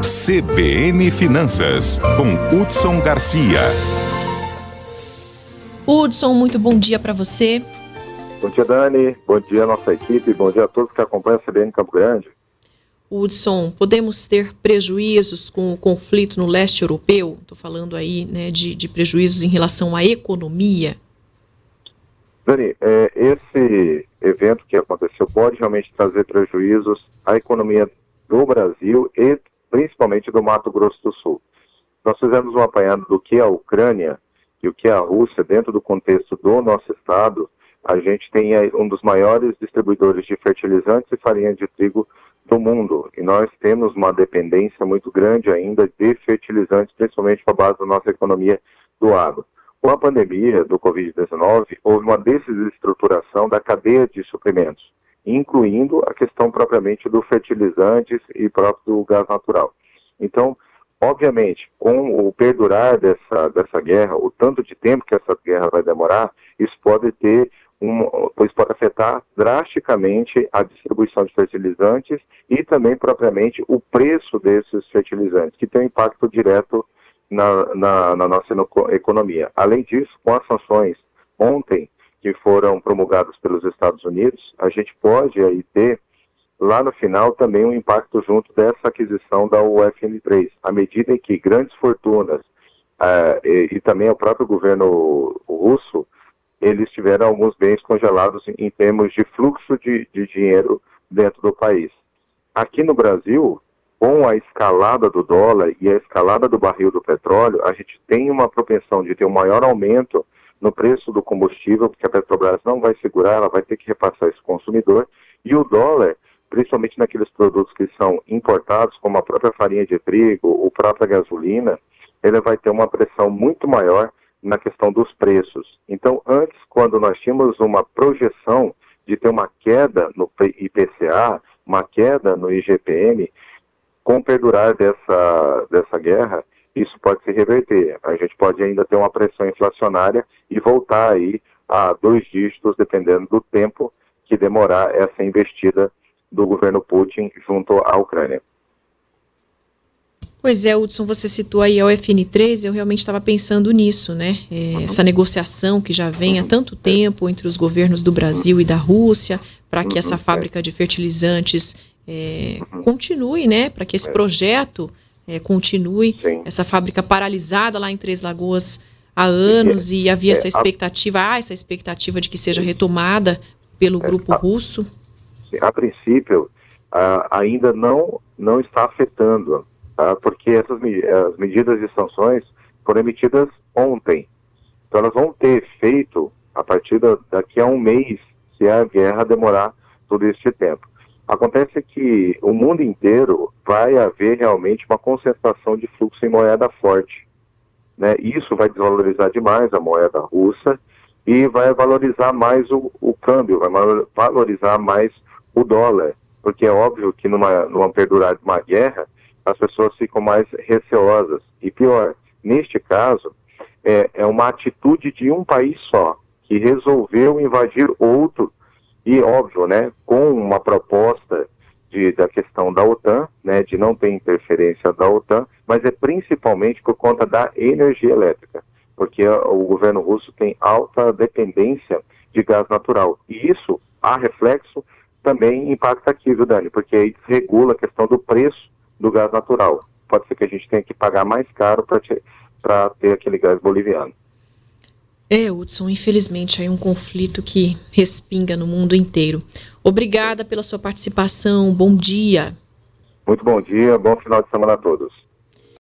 CBN Finanças, com Hudson Garcia. Hudson, muito bom dia para você. Bom dia, Dani. Bom dia, nossa equipe. Bom dia a todos que acompanham a CBN Campo Grande. Hudson, podemos ter prejuízos com o conflito no leste europeu? Estou falando aí né, de, de, prejuízos em relação à economia. Dani, é, esse evento que aconteceu pode realmente trazer prejuízos à economia do Brasil e principalmente do Mato Grosso do Sul. Nós fizemos um apanhado do que é a Ucrânia e o que é a Rússia dentro do contexto do nosso estado. A gente tem um dos maiores distribuidores de fertilizantes e farinha de trigo do mundo. E nós temos uma dependência muito grande ainda de fertilizantes, principalmente para a base da nossa economia do agro. Com a pandemia do Covid-19, houve uma desestruturação da cadeia de suprimentos, incluindo a questão propriamente do fertilizantes e próprio do gás natural. Então, obviamente, com o perdurar dessa, dessa guerra, o tanto de tempo que essa guerra vai demorar, isso pode ter um, pois pode afetar drasticamente a distribuição de fertilizantes e também propriamente o preço desses fertilizantes, que tem um impacto direto na, na, na nossa economia. Além disso, com as sanções ontem que foram promulgadas pelos Estados Unidos, a gente pode aí ter lá no final também um impacto junto dessa aquisição da UFN3, à medida em que grandes fortunas uh, e, e, também o próprio governo russo eles tiveram alguns bens congelados em, em termos de fluxo de, de dinheiro dentro do país. Aqui no Brasil, com a escalada do dólar e a escalada do barril do petróleo, a gente tem uma propensão de ter um maior aumento no preço do combustível, porque a Petrobras não vai segurar, ela vai ter que repassar esse consumidor, e o dólar, principalmente naqueles produtos que são importados, como a própria farinha de trigo, ou própria gasolina, ele vai ter uma pressão muito maior na questão dos preços. Então, antes, quando nós tínhamos uma projeção de ter uma queda no IPCA, uma queda no IGPM, com o perdurar dessa, dessa guerra, isso pode se reverter. A gente pode ainda ter uma pressão inflacionária e voltar aí a dois dígitos, dependendo do tempo que demorar essa investida do governo Putin junto à Ucrânia. Pois é, Hudson, você citou aí a UFN3, eu realmente estava pensando nisso, né? É, uhum. Essa negociação que já vem há tanto tempo entre os governos do Brasil e da Rússia, para que essa uhum. fábrica de fertilizantes é, uhum. continue, né? Para que esse é. projeto é, continue. Sim. Essa fábrica paralisada lá em Três Lagoas há anos e havia essa expectativa, há essa expectativa de que seja retomada pelo grupo russo. A princípio, ainda não, não está afetando tá? porque essas as medidas de sanções foram emitidas ontem. Então elas vão ter efeito a partir da, daqui a um mês, se a guerra demorar todo este tempo. Acontece que o mundo inteiro vai haver realmente uma concentração de fluxo em moeda forte. Né? Isso vai desvalorizar demais a moeda russa e vai valorizar mais o, o câmbio, vai valorizar mais o dólar, porque é óbvio que numa, numa perdurar de uma guerra, as pessoas ficam mais receosas. E pior, neste caso, é, é uma atitude de um país só, que resolveu invadir outro, e óbvio, né, com uma proposta de, da questão da OTAN, né, de não ter interferência da OTAN, mas é principalmente por conta da energia elétrica, porque o governo russo tem alta dependência de gás natural. E isso, a reflexo, também impacta aqui, viu, Dani? Porque aí regula a questão do preço do gás natural. Pode ser que a gente tenha que pagar mais caro para ter aquele gás boliviano. É, Hudson, infelizmente, é um conflito que respinga no mundo inteiro. Obrigada pela sua participação, bom dia. Muito bom dia, bom final de semana a todos.